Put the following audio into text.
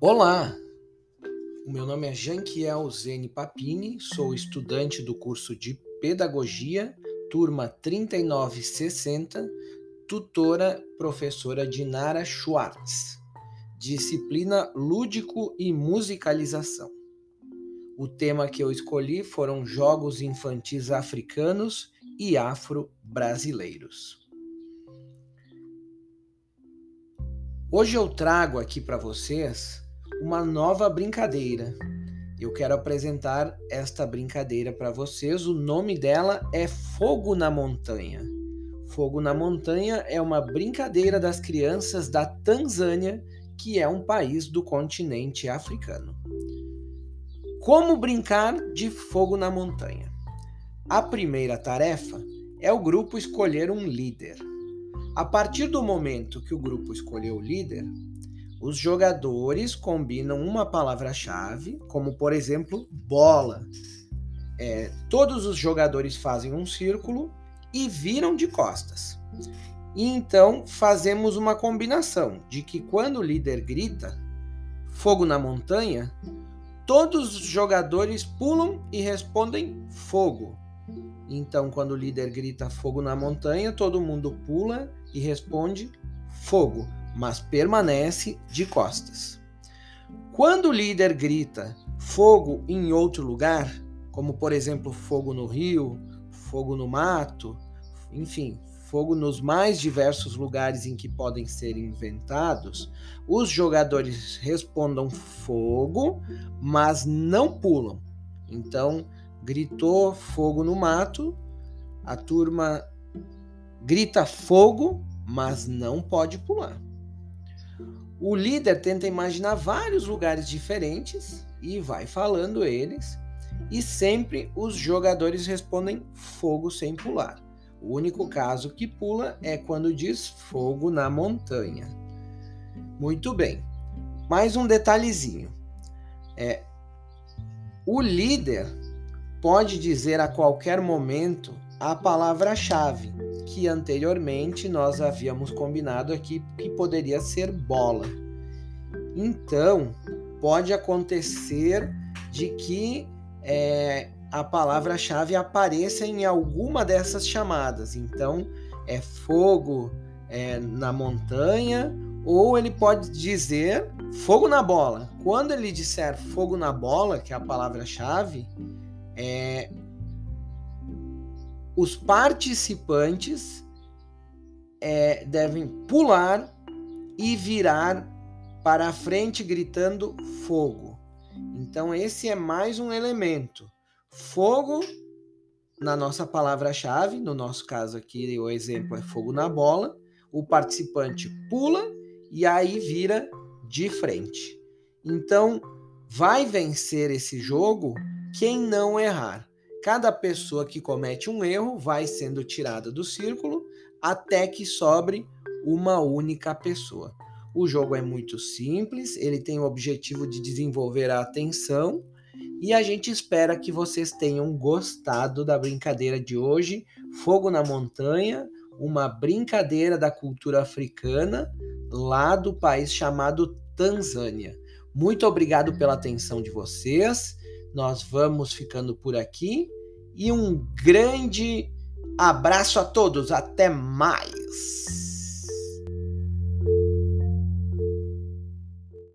Olá, o meu nome é Janquiel Zene Papini, sou estudante do curso de Pedagogia, turma 3960, tutora professora Dinara Schwartz, disciplina Lúdico e Musicalização. O tema que eu escolhi foram Jogos Infantis Africanos e Afro-Brasileiros. Hoje eu trago aqui para vocês uma nova brincadeira. Eu quero apresentar esta brincadeira para vocês. O nome dela é Fogo na Montanha. Fogo na Montanha é uma brincadeira das crianças da Tanzânia, que é um país do continente africano. Como brincar de fogo na montanha? A primeira tarefa é o grupo escolher um líder. A partir do momento que o grupo escolheu o líder, os jogadores combinam uma palavra-chave, como por exemplo, bola. É, todos os jogadores fazem um círculo e viram de costas. E então fazemos uma combinação de que quando o líder grita fogo na montanha, todos os jogadores pulam e respondem fogo. Então, quando o líder grita fogo na montanha, todo mundo pula e responde fogo mas permanece de costas. Quando o líder grita fogo em outro lugar, como por exemplo fogo no rio, fogo no mato, enfim, fogo nos mais diversos lugares em que podem ser inventados, os jogadores respondam fogo, mas não pulam. Então, gritou fogo no mato, a turma grita fogo, mas não pode pular. O líder tenta imaginar vários lugares diferentes e vai falando eles, e sempre os jogadores respondem fogo sem pular. O único caso que pula é quando diz fogo na montanha. Muito bem. Mais um detalhezinho. É, o líder pode dizer a qualquer momento a palavra-chave que anteriormente nós havíamos combinado aqui que poderia ser bola. Então, pode acontecer de que é, a palavra-chave apareça em alguma dessas chamadas. Então, é fogo é, na montanha, ou ele pode dizer fogo na bola. Quando ele disser fogo na bola, que é a palavra-chave, é, os participantes é, devem pular e virar para a frente gritando fogo. Então, esse é mais um elemento. Fogo na nossa palavra-chave, no nosso caso aqui, o exemplo é fogo na bola. O participante pula e aí vira de frente. Então, vai vencer esse jogo quem não errar. Cada pessoa que comete um erro vai sendo tirada do círculo até que sobre uma única pessoa. O jogo é muito simples, ele tem o objetivo de desenvolver a atenção e a gente espera que vocês tenham gostado da brincadeira de hoje, Fogo na Montanha, uma brincadeira da cultura africana lá do país chamado Tanzânia. Muito obrigado pela atenção de vocês. Nós vamos ficando por aqui e um grande abraço a todos. Até mais.